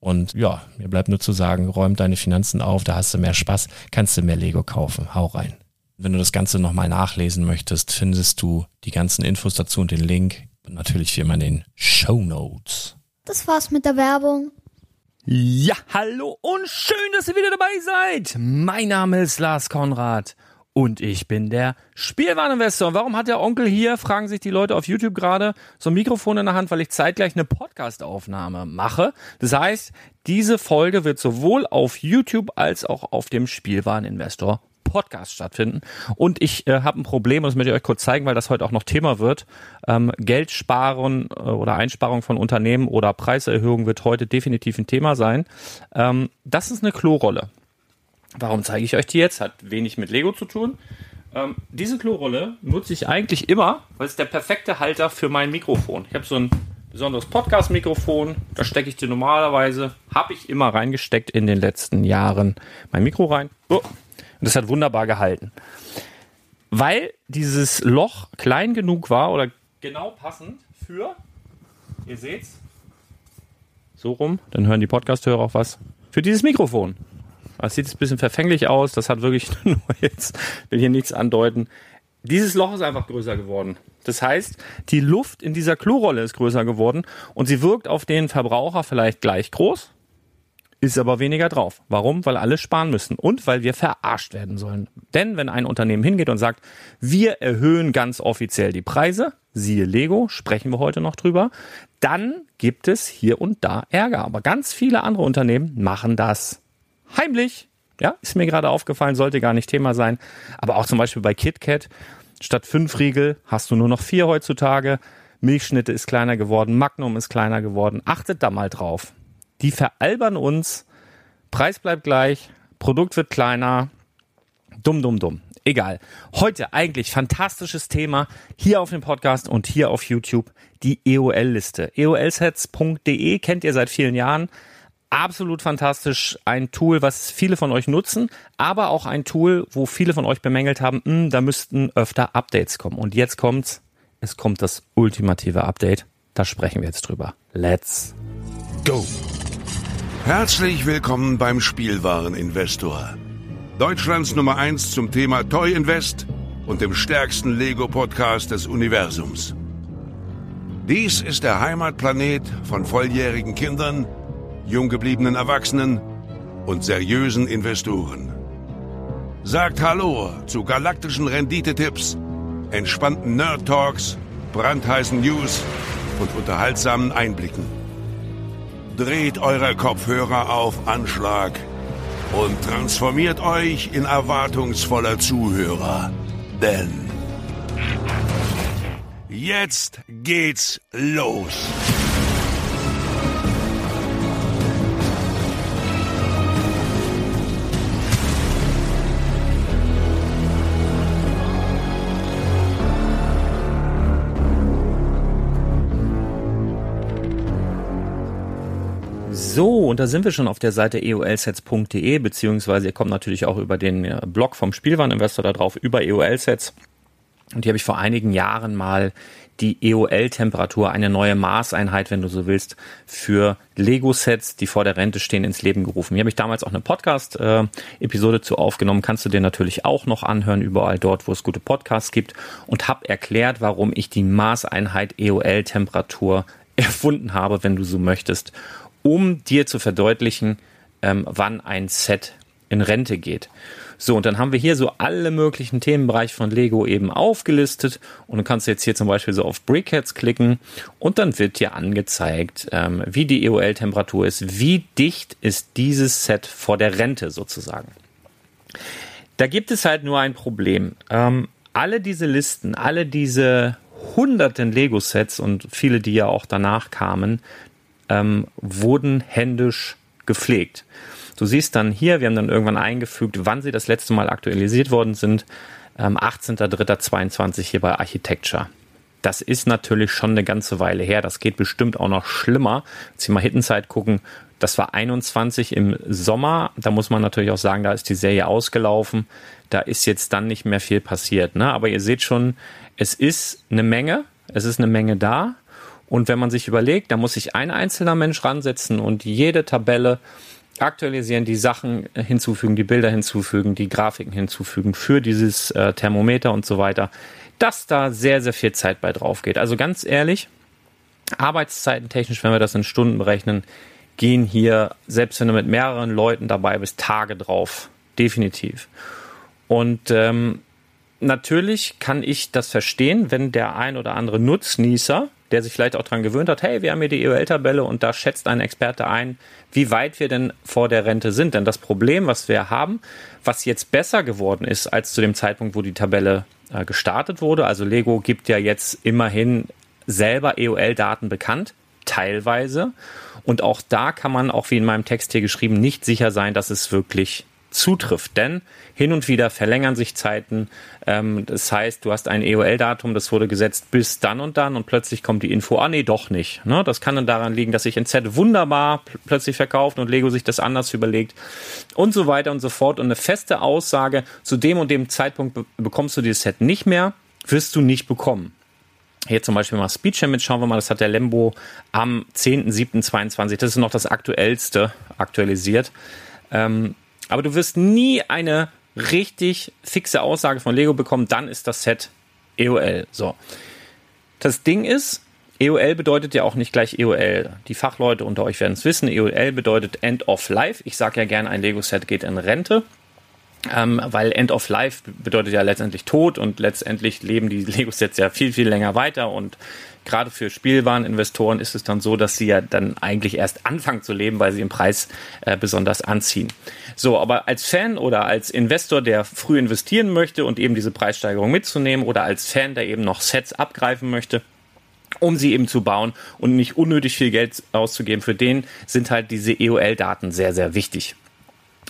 Und ja, mir bleibt nur zu sagen, räum deine Finanzen auf, da hast du mehr Spaß, kannst du mehr Lego kaufen. Hau rein. Wenn du das Ganze nochmal nachlesen möchtest, findest du die ganzen Infos dazu und den Link. Und natürlich wie immer in den Show Notes. Das war's mit der Werbung. Ja, hallo und schön, dass ihr wieder dabei seid. Mein Name ist Lars Konrad und ich bin der Spielwareninvestor. Warum hat der Onkel hier, fragen sich die Leute auf YouTube gerade, so ein Mikrofon in der Hand, weil ich zeitgleich eine Podcast-Aufnahme mache. Das heißt, diese Folge wird sowohl auf YouTube als auch auf dem Spielwareninvestor Podcast stattfinden. Und ich äh, habe ein Problem, das möchte ich euch kurz zeigen, weil das heute auch noch Thema wird. Ähm, Geld sparen äh, oder Einsparung von Unternehmen oder Preiserhöhung wird heute definitiv ein Thema sein. Ähm, das ist eine Klorolle. Warum zeige ich euch die jetzt? Hat wenig mit Lego zu tun. Ähm, diese Klorolle nutze ich eigentlich immer, weil es der perfekte Halter für mein Mikrofon. Ich habe so ein besonderes Podcast-Mikrofon. Da stecke ich dir normalerweise, habe ich immer reingesteckt in den letzten Jahren mein Mikro rein. Oh. Und das hat wunderbar gehalten. Weil dieses Loch klein genug war oder genau passend für, ihr seht's, so rum, dann hören die Podcast-Hörer auch was, für dieses Mikrofon. Das sieht ein bisschen verfänglich aus. Das hat wirklich nur jetzt, will hier nichts andeuten. Dieses Loch ist einfach größer geworden. Das heißt, die Luft in dieser Klorolle ist größer geworden und sie wirkt auf den Verbraucher vielleicht gleich groß, ist aber weniger drauf. Warum? Weil alle sparen müssen und weil wir verarscht werden sollen. Denn wenn ein Unternehmen hingeht und sagt, wir erhöhen ganz offiziell die Preise, siehe Lego, sprechen wir heute noch drüber, dann gibt es hier und da Ärger. Aber ganz viele andere Unternehmen machen das heimlich. Ja, ist mir gerade aufgefallen, sollte gar nicht Thema sein. Aber auch zum Beispiel bei KitKat, statt fünf Riegel hast du nur noch vier heutzutage. Milchschnitte ist kleiner geworden, Magnum ist kleiner geworden. Achtet da mal drauf. Die veralbern uns. Preis bleibt gleich, Produkt wird kleiner. Dumm, dumm, dumm. Egal. Heute eigentlich fantastisches Thema hier auf dem Podcast und hier auf YouTube. Die EOL-Liste. EOLsets.de kennt ihr seit vielen Jahren. Absolut fantastisch. Ein Tool, was viele von euch nutzen, aber auch ein Tool, wo viele von euch bemängelt haben, hm, da müssten öfter Updates kommen. Und jetzt kommt's. Es kommt das ultimative Update. Da sprechen wir jetzt drüber. Let's go. Herzlich willkommen beim Spielwareninvestor. Deutschlands Nummer 1 zum Thema Toy Invest und dem stärksten Lego-Podcast des Universums. Dies ist der Heimatplanet von volljährigen Kindern, jung gebliebenen Erwachsenen und seriösen Investoren. Sagt Hallo zu galaktischen Renditetipps, entspannten Nerd Talks, brandheißen News und unterhaltsamen Einblicken. Dreht eure Kopfhörer auf Anschlag und transformiert euch in erwartungsvoller Zuhörer. Denn jetzt geht's los. So, und da sind wir schon auf der Seite eolsets.de, beziehungsweise ihr kommt natürlich auch über den äh, Blog vom Spielwareninvestor da drauf, über EOL-Sets. Und hier habe ich vor einigen Jahren mal die EOL-Temperatur, eine neue Maßeinheit, wenn du so willst, für Lego-Sets, die vor der Rente stehen, ins Leben gerufen. Hier habe ich damals auch eine Podcast-Episode zu aufgenommen. Kannst du dir natürlich auch noch anhören, überall dort, wo es gute Podcasts gibt. Und habe erklärt, warum ich die Maßeinheit EOL-Temperatur erfunden habe, wenn du so möchtest um dir zu verdeutlichen, ähm, wann ein Set in Rente geht. So, und dann haben wir hier so alle möglichen Themenbereiche von Lego eben aufgelistet und du kannst jetzt hier zum Beispiel so auf Brickheads klicken und dann wird dir angezeigt, ähm, wie die EOL-Temperatur ist, wie dicht ist dieses Set vor der Rente sozusagen. Da gibt es halt nur ein Problem. Ähm, alle diese Listen, alle diese hunderten Lego-Sets und viele, die ja auch danach kamen, ähm, wurden händisch gepflegt. Du siehst dann hier, wir haben dann irgendwann eingefügt, wann sie das letzte Mal aktualisiert worden sind. Ähm, 18.03.22 hier bei Architecture. Das ist natürlich schon eine ganze Weile her. Das geht bestimmt auch noch schlimmer. Jetzt hier mal Hittenzeit gucken. Das war 21 im Sommer. Da muss man natürlich auch sagen, da ist die Serie ausgelaufen. Da ist jetzt dann nicht mehr viel passiert. Ne? Aber ihr seht schon, es ist eine Menge. Es ist eine Menge da. Und wenn man sich überlegt, da muss sich ein einzelner Mensch ransetzen und jede Tabelle aktualisieren, die Sachen hinzufügen, die Bilder hinzufügen, die Grafiken hinzufügen für dieses äh, Thermometer und so weiter, dass da sehr, sehr viel Zeit bei drauf geht. Also ganz ehrlich, Arbeitszeiten technisch, wenn wir das in Stunden berechnen, gehen hier, selbst wenn du mit mehreren Leuten dabei bist, Tage drauf. Definitiv. Und ähm, natürlich kann ich das verstehen, wenn der ein oder andere Nutznießer der sich vielleicht auch daran gewöhnt hat, hey, wir haben hier die EOL-Tabelle und da schätzt ein Experte ein, wie weit wir denn vor der Rente sind. Denn das Problem, was wir haben, was jetzt besser geworden ist als zu dem Zeitpunkt, wo die Tabelle äh, gestartet wurde, also Lego gibt ja jetzt immerhin selber EOL-Daten bekannt, teilweise. Und auch da kann man, auch wie in meinem Text hier geschrieben, nicht sicher sein, dass es wirklich zutrifft. Denn hin und wieder verlängern sich Zeiten. Ähm, das heißt, du hast ein EOL-Datum, das wurde gesetzt bis dann und dann und plötzlich kommt die Info, ah nee, doch nicht. Ne? Das kann dann daran liegen, dass sich ein Set wunderbar plötzlich verkauft und Lego sich das anders überlegt und so weiter und so fort. Und eine feste Aussage, zu dem und dem Zeitpunkt be bekommst du dieses Set nicht mehr, wirst du nicht bekommen. Hier zum Beispiel mal Speed Champion, schauen wir mal, das hat der Lembo am 10.07.22, das ist noch das aktuellste aktualisiert. Ähm, aber du wirst nie eine richtig fixe Aussage von Lego bekommen, dann ist das Set EOL. So. Das Ding ist, EOL bedeutet ja auch nicht gleich EOL. Die Fachleute unter euch werden es wissen. EOL bedeutet End of Life. Ich sage ja gerne, ein Lego-Set geht in Rente. Ähm, weil End of Life bedeutet ja letztendlich Tod und letztendlich leben die Lego-Sets ja viel, viel länger weiter und gerade für Spielwareninvestoren ist es dann so, dass sie ja dann eigentlich erst anfangen zu leben, weil sie im Preis äh, besonders anziehen. So, aber als Fan oder als Investor, der früh investieren möchte und eben diese Preissteigerung mitzunehmen oder als Fan, der eben noch Sets abgreifen möchte, um sie eben zu bauen und nicht unnötig viel Geld auszugeben, für den sind halt diese EOL-Daten sehr, sehr wichtig.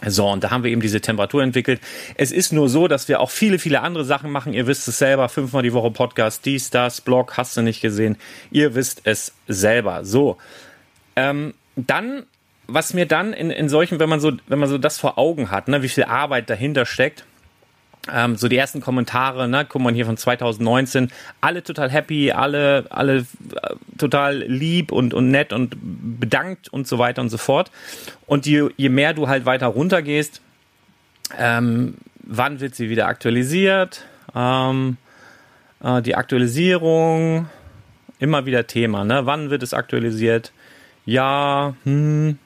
So, und da haben wir eben diese Temperatur entwickelt. Es ist nur so, dass wir auch viele, viele andere Sachen machen. Ihr wisst es selber, fünfmal die Woche Podcast, dies, das, Blog, hast du nicht gesehen. Ihr wisst es selber. So, ähm, dann, was mir dann in, in solchen, wenn man so, wenn man so das vor Augen hat, ne, wie viel Arbeit dahinter steckt, ähm, so die ersten Kommentare, ne, guck mal hier von 2019, alle total happy, alle, alle äh, total lieb und, und nett und bedankt und so weiter und so fort. Und je, je mehr du halt weiter runter gehst, ähm, wann wird sie wieder aktualisiert? Ähm, äh, die Aktualisierung, immer wieder Thema, ne? Wann wird es aktualisiert? Ja, hm,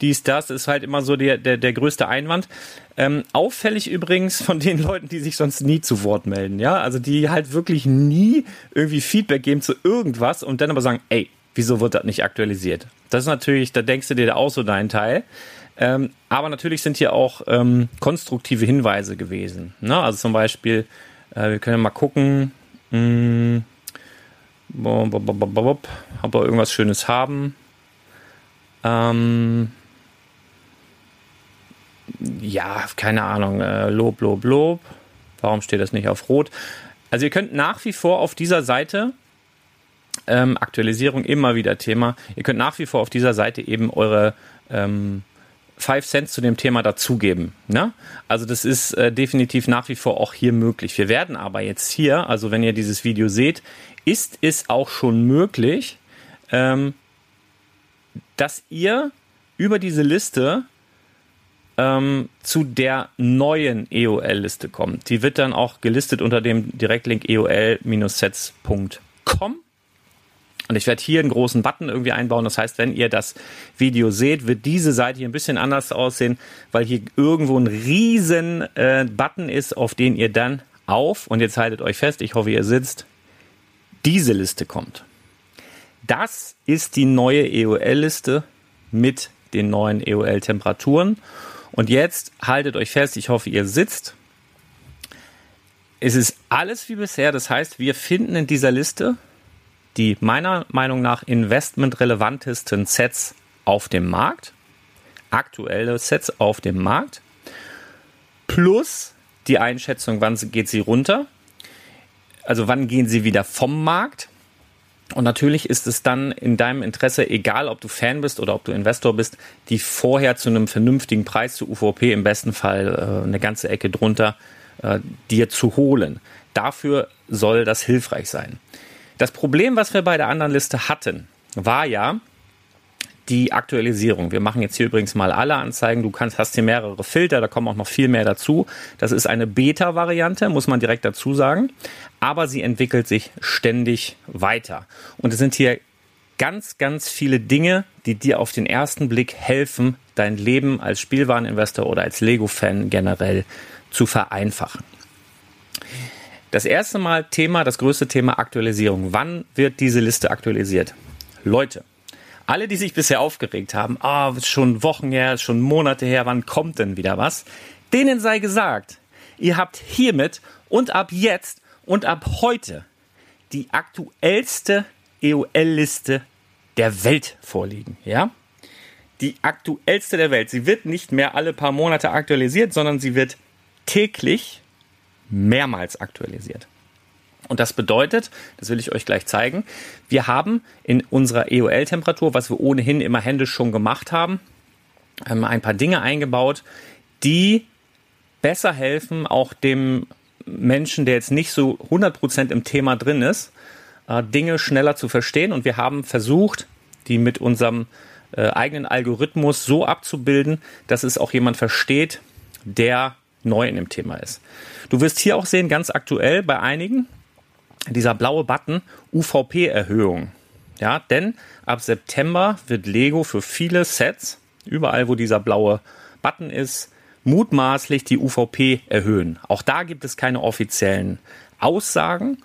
dies, das ist halt immer so der, der, der größte Einwand. Ähm, auffällig übrigens von den Leuten, die sich sonst nie zu Wort melden, ja, also die halt wirklich nie irgendwie Feedback geben zu irgendwas und dann aber sagen, ey, wieso wird das nicht aktualisiert? Das ist natürlich, da denkst du dir auch so deinen Teil. Ähm, aber natürlich sind hier auch ähm, konstruktive Hinweise gewesen. Ne? Also zum Beispiel, äh, wir können mal gucken, mh, hm, ob wir irgendwas Schönes haben. Ähm, ja, keine Ahnung, äh, Lob, Lob, Lob. Warum steht das nicht auf Rot? Also ihr könnt nach wie vor auf dieser Seite, ähm, Aktualisierung immer wieder Thema, ihr könnt nach wie vor auf dieser Seite eben eure ähm, 5 Cent zu dem Thema dazugeben. Ne? Also das ist äh, definitiv nach wie vor auch hier möglich. Wir werden aber jetzt hier, also wenn ihr dieses Video seht, ist es auch schon möglich, ähm, dass ihr über diese Liste ähm, zu der neuen EOL-Liste kommt. Die wird dann auch gelistet unter dem Direktlink eol-sets.com. Und ich werde hier einen großen Button irgendwie einbauen. Das heißt, wenn ihr das Video seht, wird diese Seite hier ein bisschen anders aussehen, weil hier irgendwo ein riesen äh, Button ist, auf den ihr dann auf, und jetzt haltet euch fest, ich hoffe, ihr sitzt, diese Liste kommt. Das ist die neue EOL-Liste mit den neuen EOL-Temperaturen. Und jetzt haltet euch fest, ich hoffe, ihr sitzt. Es ist alles wie bisher. Das heißt, wir finden in dieser Liste die meiner Meinung nach investmentrelevantesten Sets auf dem Markt. Aktuelle Sets auf dem Markt. Plus die Einschätzung, wann geht sie runter. Also wann gehen sie wieder vom Markt. Und natürlich ist es dann in deinem Interesse, egal ob du Fan bist oder ob du Investor bist, die vorher zu einem vernünftigen Preis zu UVP im besten Fall äh, eine ganze Ecke drunter äh, dir zu holen. Dafür soll das hilfreich sein. Das Problem, was wir bei der anderen Liste hatten, war ja, die Aktualisierung. Wir machen jetzt hier übrigens mal alle Anzeigen. Du kannst, hast hier mehrere Filter, da kommen auch noch viel mehr dazu. Das ist eine Beta-Variante, muss man direkt dazu sagen. Aber sie entwickelt sich ständig weiter. Und es sind hier ganz, ganz viele Dinge, die dir auf den ersten Blick helfen, dein Leben als Spielwareninvestor oder als Lego-Fan generell zu vereinfachen. Das erste Mal Thema, das größte Thema Aktualisierung. Wann wird diese Liste aktualisiert? Leute, alle, die sich bisher aufgeregt haben, ah, oh, schon Wochen her, schon Monate her, wann kommt denn wieder was? Denen sei gesagt, ihr habt hiermit und ab jetzt und ab heute die aktuellste EOL-Liste der Welt vorliegen, ja? Die aktuellste der Welt. Sie wird nicht mehr alle paar Monate aktualisiert, sondern sie wird täglich mehrmals aktualisiert. Und das bedeutet, das will ich euch gleich zeigen, wir haben in unserer EOL-Temperatur, was wir ohnehin immer händisch schon gemacht haben, ähm, ein paar Dinge eingebaut, die besser helfen, auch dem Menschen, der jetzt nicht so 100% im Thema drin ist, äh, Dinge schneller zu verstehen. Und wir haben versucht, die mit unserem äh, eigenen Algorithmus so abzubilden, dass es auch jemand versteht, der neu in dem Thema ist. Du wirst hier auch sehen, ganz aktuell bei einigen, dieser blaue Button UVP-Erhöhung. Ja, denn ab September wird Lego für viele Sets, überall wo dieser blaue Button ist, mutmaßlich die UVP erhöhen. Auch da gibt es keine offiziellen Aussagen,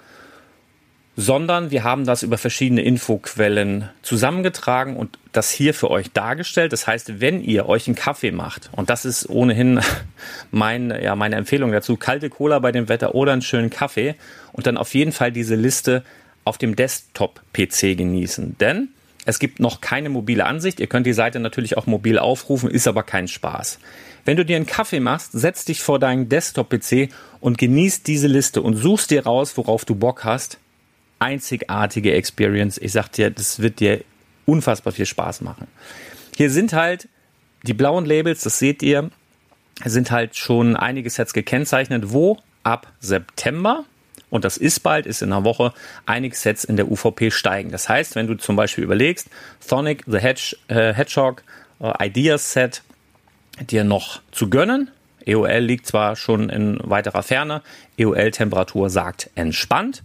sondern wir haben das über verschiedene Infoquellen zusammengetragen und das hier für euch dargestellt. Das heißt, wenn ihr euch einen Kaffee macht, und das ist ohnehin mein, ja, meine Empfehlung dazu, kalte Cola bei dem Wetter oder einen schönen Kaffee und dann auf jeden Fall diese Liste auf dem Desktop-PC genießen. Denn Es gibt noch keine mobile Ansicht. Ihr könnt die Seite natürlich auch mobil aufrufen, ist aber kein Spaß. Wenn du dir einen Kaffee machst, setz dich vor deinen Desktop-PC und genießt diese Liste und suchst dir raus, worauf du Bock hast. Einzigartige Experience. Ich sag dir, das wird dir unfassbar viel Spaß machen. Hier sind halt die blauen Labels, das seht ihr, sind halt schon einige Sets gekennzeichnet, wo ab September und das ist bald, ist in einer Woche, einige Sets in der UVP steigen. Das heißt, wenn du zum Beispiel überlegst, Sonic the Hedge, äh, Hedgehog äh, Ideas Set dir noch zu gönnen, EOL liegt zwar schon in weiterer Ferne, EOL-Temperatur sagt entspannt,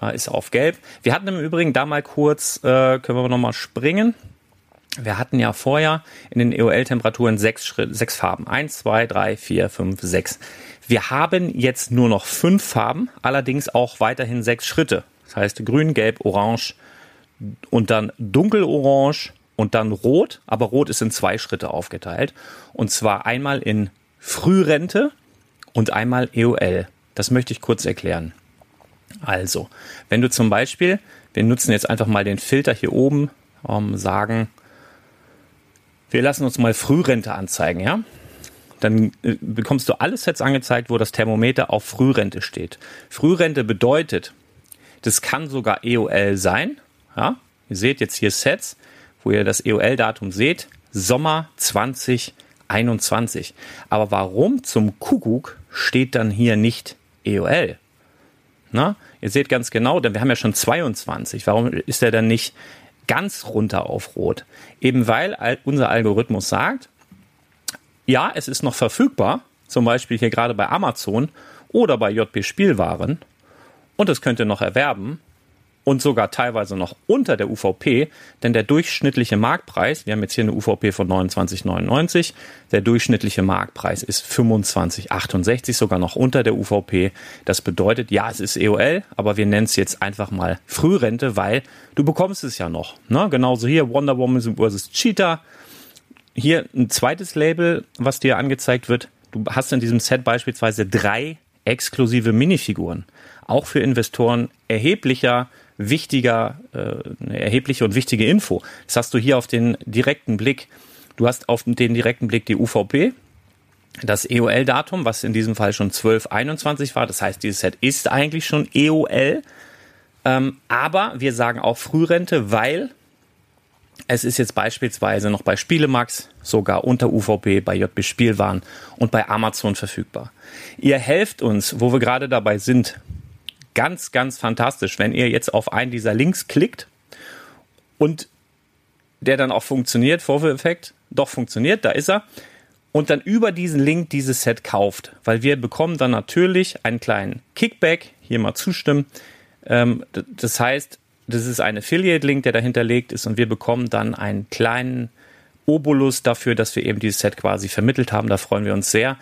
äh, ist auf gelb. Wir hatten im Übrigen da mal kurz, äh, können wir nochmal springen, wir hatten ja vorher in den EOL-Temperaturen sechs, sechs Farben. Eins, zwei, drei, vier, fünf, sechs. Wir haben jetzt nur noch fünf Farben, allerdings auch weiterhin sechs Schritte. Das heißt grün, gelb, orange und dann dunkelorange und dann rot. Aber rot ist in zwei Schritte aufgeteilt. Und zwar einmal in Frührente und einmal EOL. Das möchte ich kurz erklären. Also, wenn du zum Beispiel, wir nutzen jetzt einfach mal den Filter hier oben, ähm, sagen, wir lassen uns mal Frührente anzeigen, ja? Dann äh, bekommst du alle Sets angezeigt, wo das Thermometer auf Frührente steht. Frührente bedeutet, das kann sogar EOL sein. Ja? Ihr seht jetzt hier Sets, wo ihr das EOL-Datum seht. Sommer 2021. Aber warum zum Kuckuck steht dann hier nicht EOL? Na, ihr seht ganz genau, denn wir haben ja schon 22. Warum ist er dann nicht ganz runter auf Rot. Eben weil unser Algorithmus sagt, ja, es ist noch verfügbar, zum Beispiel hier gerade bei Amazon oder bei JB Spielwaren und es könnt ihr noch erwerben und sogar teilweise noch unter der UVP, denn der durchschnittliche Marktpreis, wir haben jetzt hier eine UVP von 29,99, der durchschnittliche Marktpreis ist 25,68, sogar noch unter der UVP. Das bedeutet, ja, es ist EOL, aber wir nennen es jetzt einfach mal Frührente, weil du bekommst es ja noch. Ne? Genauso hier Wonder Woman vs. Cheetah. Hier ein zweites Label, was dir angezeigt wird. Du hast in diesem Set beispielsweise drei exklusive Minifiguren. Auch für Investoren erheblicher wichtiger, äh, eine erhebliche und wichtige Info. Das hast du hier auf den direkten Blick. Du hast auf den direkten Blick die UVP, das EOL-Datum, was in diesem Fall schon 1221 war. Das heißt, dieses Set ist eigentlich schon EOL. Ähm, aber wir sagen auch Frührente, weil es ist jetzt beispielsweise noch bei Spielemax, sogar unter UVP, bei JB Spielwaren und bei Amazon verfügbar. Ihr helft uns, wo wir gerade dabei sind, ganz, ganz fantastisch, wenn ihr jetzt auf einen dieser Links klickt und der dann auch funktioniert, Vorführeffekt, doch funktioniert, da ist er, und dann über diesen Link dieses Set kauft, weil wir bekommen dann natürlich einen kleinen Kickback, hier mal zustimmen. Ähm, das heißt, das ist ein Affiliate-Link, der dahinterlegt ist und wir bekommen dann einen kleinen Obolus dafür, dass wir eben dieses Set quasi vermittelt haben. Da freuen wir uns sehr.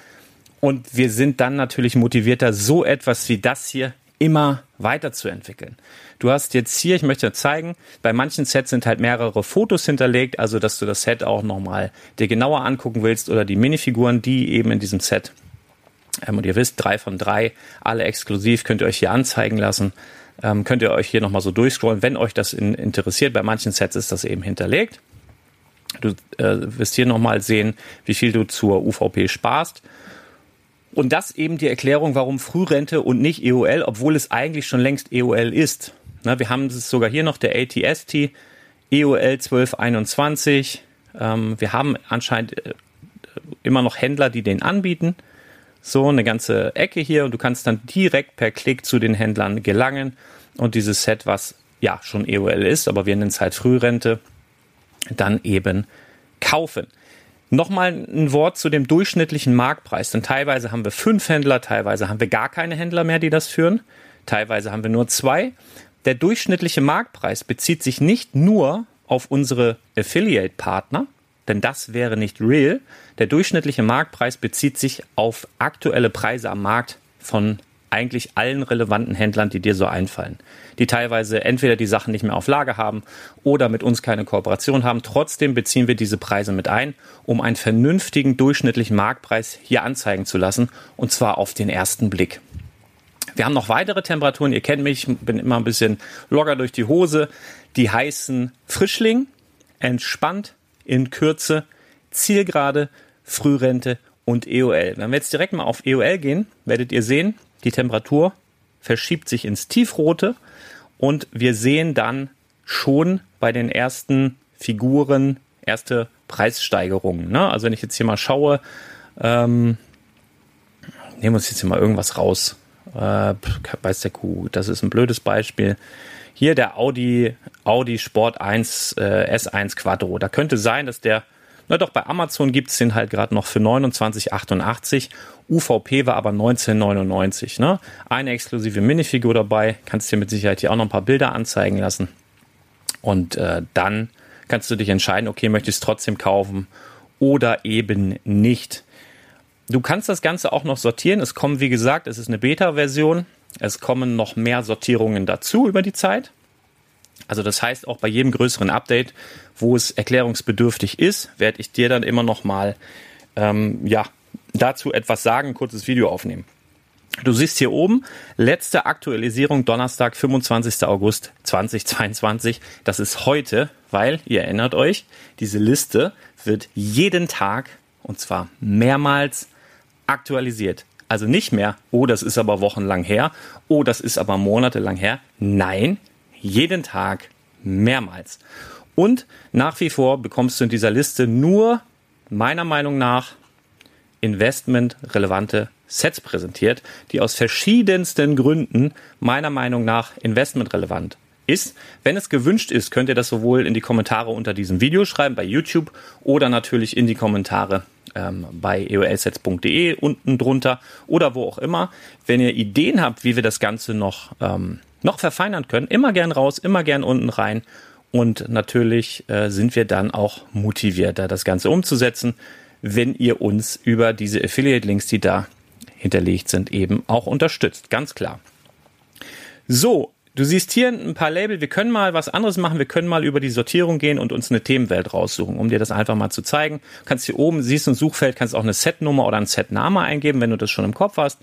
Und wir sind dann natürlich motivierter, so etwas wie das hier immer weiterzuentwickeln. Du hast jetzt hier, ich möchte zeigen, bei manchen Sets sind halt mehrere Fotos hinterlegt, also dass du das Set auch nochmal dir genauer angucken willst oder die Minifiguren, die eben in diesem Set, ähm, und ihr wisst, drei von drei, alle exklusiv, könnt ihr euch hier anzeigen lassen. Ähm, könnt ihr euch hier nochmal so durchscrollen, wenn euch das in, interessiert. Bei manchen Sets ist das eben hinterlegt. Du äh, wirst hier nochmal sehen, wie viel du zur UVP sparst. Und das eben die Erklärung, warum Frührente und nicht EOL, obwohl es eigentlich schon längst EOL ist. Na, wir haben es sogar hier noch der ATST, EOL 1221. Ähm, wir haben anscheinend äh, immer noch Händler, die den anbieten. So eine ganze Ecke hier und du kannst dann direkt per Klick zu den Händlern gelangen und dieses Set, was ja schon EOL ist, aber wir nennen es halt Frührente, dann eben kaufen. Nochmal ein Wort zu dem durchschnittlichen Marktpreis, denn teilweise haben wir fünf Händler, teilweise haben wir gar keine Händler mehr, die das führen, teilweise haben wir nur zwei. Der durchschnittliche Marktpreis bezieht sich nicht nur auf unsere Affiliate-Partner, denn das wäre nicht real. Der durchschnittliche Marktpreis bezieht sich auf aktuelle Preise am Markt von eigentlich allen relevanten Händlern, die dir so einfallen, die teilweise entweder die Sachen nicht mehr auf Lager haben oder mit uns keine Kooperation haben. Trotzdem beziehen wir diese Preise mit ein, um einen vernünftigen durchschnittlichen Marktpreis hier anzeigen zu lassen, und zwar auf den ersten Blick. Wir haben noch weitere Temperaturen. Ihr kennt mich, bin immer ein bisschen locker durch die Hose. Die heißen Frischling. entspannt, in Kürze, Zielgerade, Frührente und EOL. Wenn wir jetzt direkt mal auf EOL gehen, werdet ihr sehen, die Temperatur verschiebt sich ins Tiefrote und wir sehen dann schon bei den ersten Figuren erste Preissteigerungen. Ne? Also wenn ich jetzt hier mal schaue, ähm, nehmen wir uns jetzt hier mal irgendwas raus. Äh, weiß der Kuh, das ist ein blödes Beispiel. Hier der Audi, Audi Sport 1 äh, S1 Quattro. Da könnte sein, dass der, na doch, bei Amazon gibt es den halt gerade noch für 29,88. UVP war aber 19,99. Ne? Eine exklusive Minifigur dabei. Kannst dir mit Sicherheit hier auch noch ein paar Bilder anzeigen lassen. Und äh, dann kannst du dich entscheiden, okay, möchte ich es trotzdem kaufen oder eben nicht. Du kannst das Ganze auch noch sortieren. Es kommen, wie gesagt, es ist eine Beta-Version. Es kommen noch mehr Sortierungen dazu über die Zeit. Also das heißt, auch bei jedem größeren Update, wo es erklärungsbedürftig ist, werde ich dir dann immer noch mal ähm, ja, dazu etwas sagen, kurzes Video aufnehmen. Du siehst hier oben, letzte Aktualisierung Donnerstag, 25. August 2022. Das ist heute, weil, ihr erinnert euch, diese Liste wird jeden Tag, und zwar mehrmals, aktualisiert. Also nicht mehr, oh, das ist aber wochenlang her, oh, das ist aber monatelang her. Nein, jeden Tag mehrmals. Und nach wie vor bekommst du in dieser Liste nur, meiner Meinung nach, investmentrelevante Sets präsentiert, die aus verschiedensten Gründen meiner Meinung nach investmentrelevant ist. Wenn es gewünscht ist, könnt ihr das sowohl in die Kommentare unter diesem Video schreiben bei YouTube oder natürlich in die Kommentare ähm, bei eolsets.de unten drunter oder wo auch immer. Wenn ihr Ideen habt, wie wir das Ganze noch, ähm, noch verfeinern können, immer gern raus, immer gern unten rein. Und natürlich äh, sind wir dann auch motivierter, das Ganze umzusetzen wenn ihr uns über diese Affiliate-Links, die da hinterlegt sind, eben auch unterstützt. Ganz klar. So, du siehst hier ein paar Label. Wir können mal was anderes machen. Wir können mal über die Sortierung gehen und uns eine Themenwelt raussuchen, um dir das einfach mal zu zeigen. Kannst hier oben, siehst du ein Suchfeld, kannst auch eine Setnummer oder einen Setname eingeben, wenn du das schon im Kopf hast.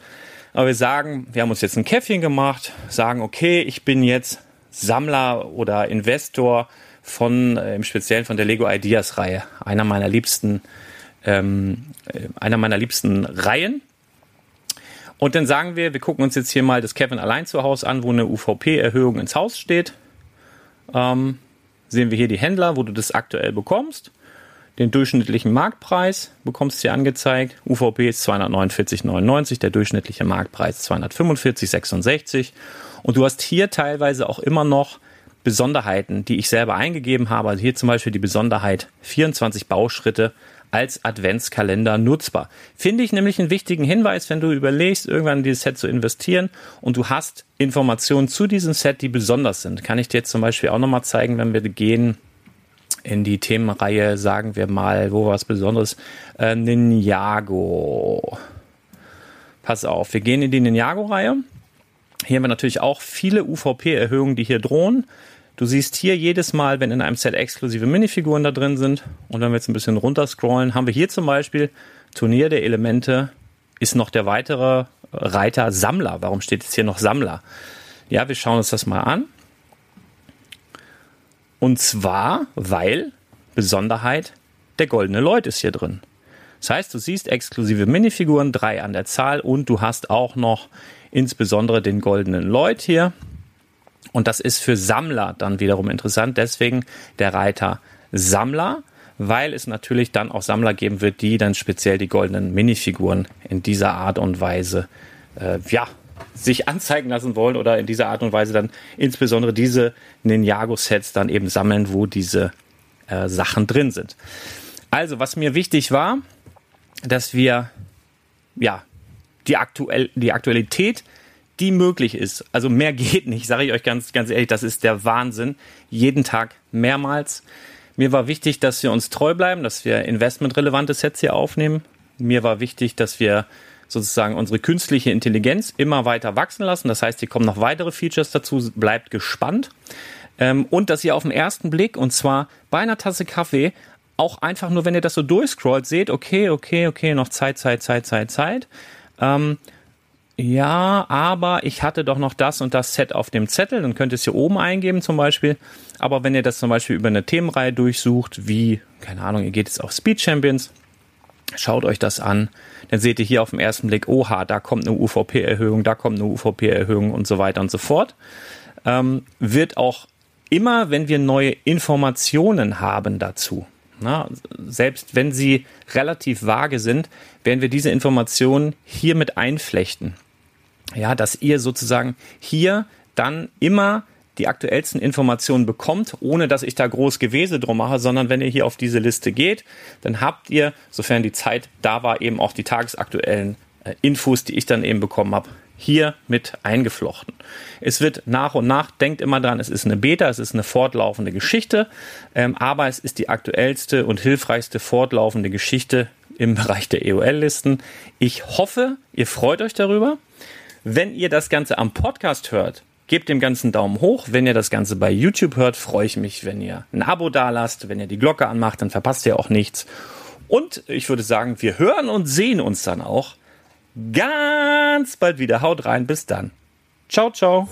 Aber wir sagen, wir haben uns jetzt ein Käffchen gemacht, sagen, okay, ich bin jetzt Sammler oder Investor von, äh, im Speziellen von der Lego Ideas Reihe. Einer meiner liebsten ähm, einer meiner liebsten Reihen. Und dann sagen wir, wir gucken uns jetzt hier mal das Kevin allein zu Hause an, wo eine UVP-Erhöhung ins Haus steht. Ähm, sehen wir hier die Händler, wo du das aktuell bekommst. Den durchschnittlichen Marktpreis bekommst du hier angezeigt. UVP ist 249,99, der durchschnittliche Marktpreis 245,66. Und du hast hier teilweise auch immer noch Besonderheiten, die ich selber eingegeben habe. Also hier zum Beispiel die Besonderheit 24 Bauschritte als Adventskalender nutzbar. Finde ich nämlich einen wichtigen Hinweis, wenn du überlegst, irgendwann in dieses Set zu investieren und du hast Informationen zu diesem Set, die besonders sind. Kann ich dir jetzt zum Beispiel auch nochmal zeigen, wenn wir gehen in die Themenreihe, sagen wir mal, wo was Besonderes, äh, Ninjago. Pass auf, wir gehen in die Ninjago-Reihe. Hier haben wir natürlich auch viele UVP-Erhöhungen, die hier drohen. Du siehst hier jedes Mal, wenn in einem Set exklusive Minifiguren da drin sind, und wenn wir jetzt ein bisschen runter scrollen, haben wir hier zum Beispiel Turnier der Elemente, ist noch der weitere Reiter Sammler. Warum steht jetzt hier noch Sammler? Ja, wir schauen uns das mal an. Und zwar, weil Besonderheit, der goldene Lloyd ist hier drin. Das heißt, du siehst exklusive Minifiguren, drei an der Zahl und du hast auch noch insbesondere den goldenen Lloyd hier. Und das ist für Sammler dann wiederum interessant. Deswegen der Reiter Sammler, weil es natürlich dann auch Sammler geben wird, die dann speziell die goldenen Minifiguren in dieser Art und Weise, äh, ja, sich anzeigen lassen wollen oder in dieser Art und Weise dann insbesondere diese Ninjago-Sets dann eben sammeln, wo diese äh, Sachen drin sind. Also, was mir wichtig war, dass wir ja die, aktuell, die Aktualität die möglich ist. Also mehr geht nicht, sage ich euch ganz, ganz ehrlich, das ist der Wahnsinn. Jeden Tag mehrmals. Mir war wichtig, dass wir uns treu bleiben, dass wir investmentrelevante Sets hier aufnehmen. Mir war wichtig, dass wir sozusagen unsere künstliche Intelligenz immer weiter wachsen lassen. Das heißt, hier kommen noch weitere Features dazu. Bleibt gespannt. Ähm, und dass ihr auf den ersten Blick, und zwar bei einer Tasse Kaffee, auch einfach nur, wenn ihr das so durchscrollt, seht, okay, okay, okay, noch Zeit, Zeit, Zeit, Zeit, Zeit. Ähm, ja, aber ich hatte doch noch das und das Set auf dem Zettel, dann könnt ihr es hier oben eingeben zum Beispiel. Aber wenn ihr das zum Beispiel über eine Themenreihe durchsucht, wie, keine Ahnung, ihr geht jetzt auf Speed Champions, schaut euch das an, dann seht ihr hier auf den ersten Blick, oha, da kommt eine UVP-Erhöhung, da kommt eine UVP-Erhöhung und so weiter und so fort. Ähm, wird auch immer, wenn wir neue Informationen haben dazu, na, selbst wenn sie relativ vage sind, werden wir diese Informationen hier mit einflechten ja, dass ihr sozusagen hier dann immer die aktuellsten Informationen bekommt, ohne dass ich da groß Gewese drum mache, sondern wenn ihr hier auf diese Liste geht, dann habt ihr, sofern die Zeit da war, eben auch die tagesaktuellen äh, Infos, die ich dann eben bekommen habe, hier mit eingeflochten. Es wird nach und nach, denkt immer dran, es ist eine Beta, es ist eine fortlaufende Geschichte, ähm, aber es ist die aktuellste und hilfreichste fortlaufende Geschichte im Bereich der EOL-Listen. Ich hoffe, ihr freut euch darüber. Wenn ihr das Ganze am Podcast hört, gebt dem Ganzen Daumen hoch. Wenn ihr das Ganze bei YouTube hört, freue ich mich, wenn ihr ein Abo dalasst, wenn ihr die Glocke anmacht, dann verpasst ihr auch nichts. Und ich würde sagen, wir hören und sehen uns dann auch ganz bald wieder. Haut rein, bis dann. Ciao, ciao.